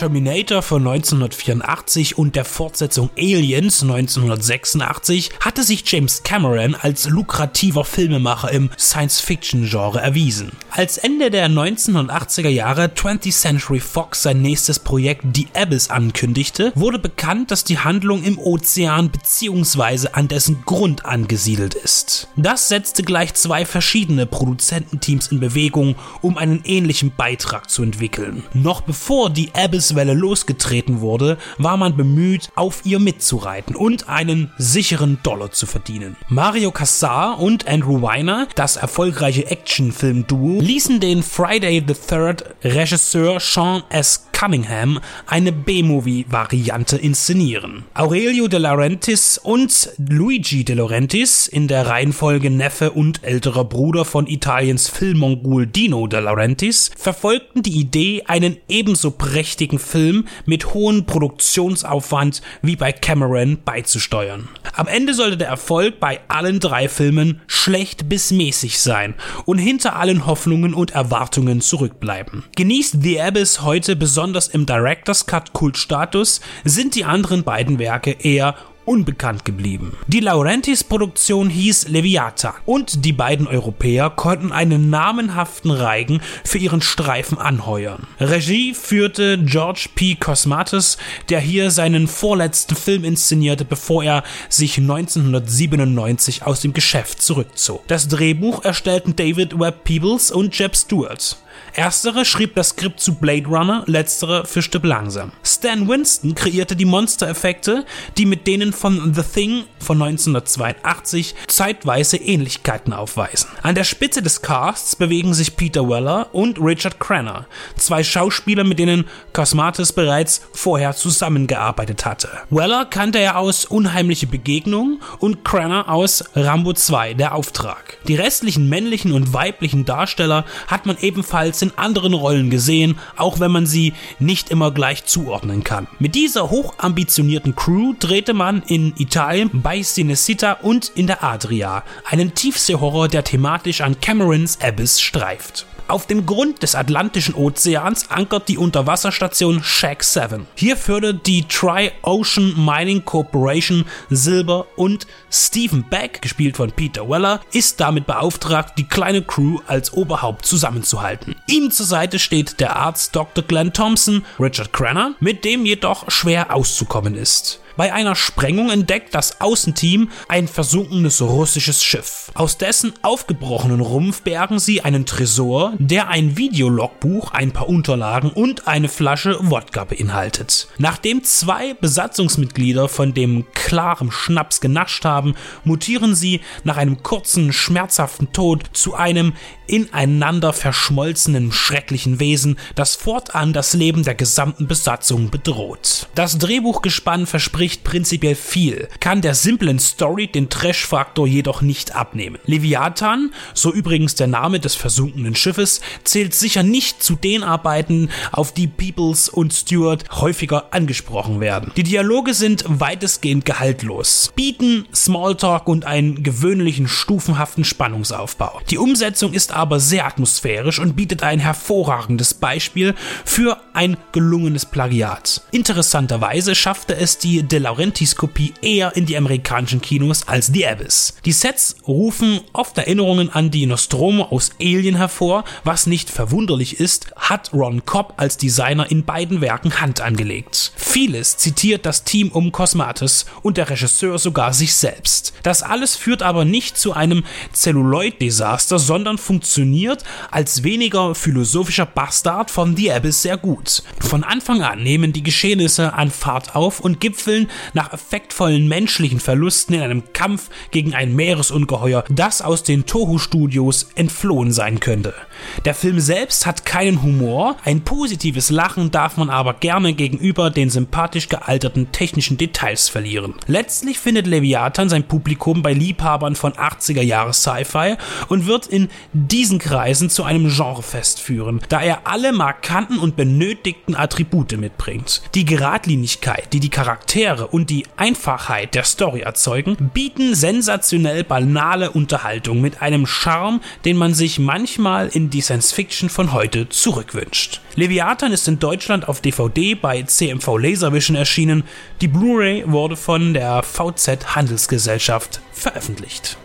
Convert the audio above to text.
Terminator von 1984 und der Fortsetzung Aliens 1986 hatte sich James Cameron als lukrativer Filmemacher im Science-Fiction-Genre erwiesen. Als Ende der 1980er Jahre 20th Century Fox sein nächstes Projekt The Abyss ankündigte, wurde bekannt, dass die Handlung im Ozean bzw. an dessen Grund angesiedelt ist. Das setzte gleich zwei verschiedene Produzententeams in Bewegung, um einen ähnlichen Beitrag zu entwickeln. Noch bevor die Abyss-Welle losgetreten wurde, war man bemüht, auf ihr mitzureiten und einen sicheren Dollar zu verdienen. Mario Cassar und Andrew Weiner, das erfolgreiche Actionfilm-Duo, ließen den Friday the Third Regisseur Sean S. Cunningham eine B-Movie-Variante inszenieren. Aurelio De Laurentiis und Luigi De Laurentiis, in der Reihenfolge Neffe und älterer Bruder von Italiens Filmmongol Dino De Laurentiis, verfolgten die Idee, einen ebenso prächtigen Film mit hohem Produktionsaufwand wie bei Cameron beizusteuern. Am Ende sollte der Erfolg bei allen drei Filmen schlecht bis mäßig sein und hinter allen Hoffnungen und Erwartungen zurückbleiben. Genießt The Abyss heute besonders im Director's Cut Kultstatus, sind die anderen beiden Werke eher unbekannt geblieben. Die Laurentis-Produktion hieß Leviathan und die beiden Europäer konnten einen namenhaften Reigen für ihren Streifen anheuern. Regie führte George P. Cosmatos, der hier seinen vorletzten Film inszenierte, bevor er sich 1997 aus dem Geschäft zurückzog. Das Drehbuch erstellten David Webb Peebles und Jeb Stewart. Erstere schrieb das Skript zu Blade Runner, letztere Stipp langsam. Stan Winston kreierte die Monstereffekte, die mit denen von The Thing von 1982 zeitweise Ähnlichkeiten aufweisen. An der Spitze des Casts bewegen sich Peter Weller und Richard Crenner, zwei Schauspieler, mit denen Cosmatos bereits vorher zusammengearbeitet hatte. Weller kannte er aus Unheimliche Begegnungen und Crenner aus Rambo 2, der Auftrag. Die restlichen männlichen und weiblichen Darsteller hat man ebenfalls in anderen Rollen gesehen, auch wenn man sie nicht immer gleich zuordnen kann. Mit dieser hochambitionierten Crew drehte man in Italien bei Cinecittà und in der Adria einen Tiefseehorror, der thematisch an Camerons Abyss streift. Auf dem Grund des Atlantischen Ozeans ankert die Unterwasserstation Shack 7. Hier fördert die Tri-Ocean Mining Corporation Silber und Stephen Beck, gespielt von Peter Weller, ist damit beauftragt, die kleine Crew als Oberhaupt zusammenzuhalten. Ihm zur Seite steht der Arzt Dr. Glenn Thompson, Richard Crenner, mit dem jedoch schwer auszukommen ist. Bei einer Sprengung entdeckt das Außenteam ein versunkenes russisches Schiff. Aus dessen aufgebrochenen Rumpf bergen sie einen Tresor, der ein Videologbuch, ein paar Unterlagen und eine Flasche Wodka beinhaltet. Nachdem zwei Besatzungsmitglieder von dem klaren Schnaps genascht haben, mutieren sie nach einem kurzen, schmerzhaften Tod zu einem ineinander verschmolzenen, schrecklichen Wesen, das fortan das Leben der gesamten Besatzung bedroht. Das Drehbuchgespann verspricht prinzipiell viel, kann der simplen Story den Trash-Faktor jedoch nicht abnehmen. Leviathan, so übrigens der Name des versunkenen Schiffes, zählt sicher nicht zu den Arbeiten, auf die Peoples und Stewart häufiger angesprochen werden. Die Dialoge sind weitestgehend gehaltlos, bieten Smalltalk und einen gewöhnlichen stufenhaften Spannungsaufbau. Die Umsetzung ist aber sehr atmosphärisch und bietet ein hervorragendes Beispiel für ein gelungenes Plagiat. Interessanterweise schaffte es die De Laurentiis Kopie eher in die amerikanischen Kinos als The Abyss. Die Sets rufen oft Erinnerungen an die Nostromo aus Alien hervor, was nicht verwunderlich ist, hat Ron Cobb als Designer in beiden Werken Hand angelegt. Vieles zitiert das Team um Cosmatos und der Regisseur sogar sich selbst. Das alles führt aber nicht zu einem Celluloid-Desaster, sondern funktioniert als weniger philosophischer Bastard von The Abyss sehr gut. Von Anfang an nehmen die Geschehnisse an Fahrt auf und gipfeln nach effektvollen menschlichen Verlusten in einem Kampf gegen ein Meeresungeheuer, das aus den Toho-Studios entflohen sein könnte. Der Film selbst hat keinen Humor, ein positives Lachen darf man aber gerne gegenüber den sympathisch gealterten technischen Details verlieren. Letztlich findet Leviathan sein Publikum bei Liebhabern von 80er Jahre Sci-Fi und wird in diesen Kreisen zu einem Genrefest führen, da er alle markanten und benötigten Attribute mitbringt. Die Geradlinigkeit, die die Charaktere Atmosphäre und die Einfachheit der Story erzeugen, bieten sensationell banale Unterhaltung mit einem Charme, den man sich manchmal in die Science Fiction von heute zurückwünscht. Leviathan ist in Deutschland auf DVD bei CMV Laservision erschienen. Die Blu-ray wurde von der VZ Handelsgesellschaft veröffentlicht.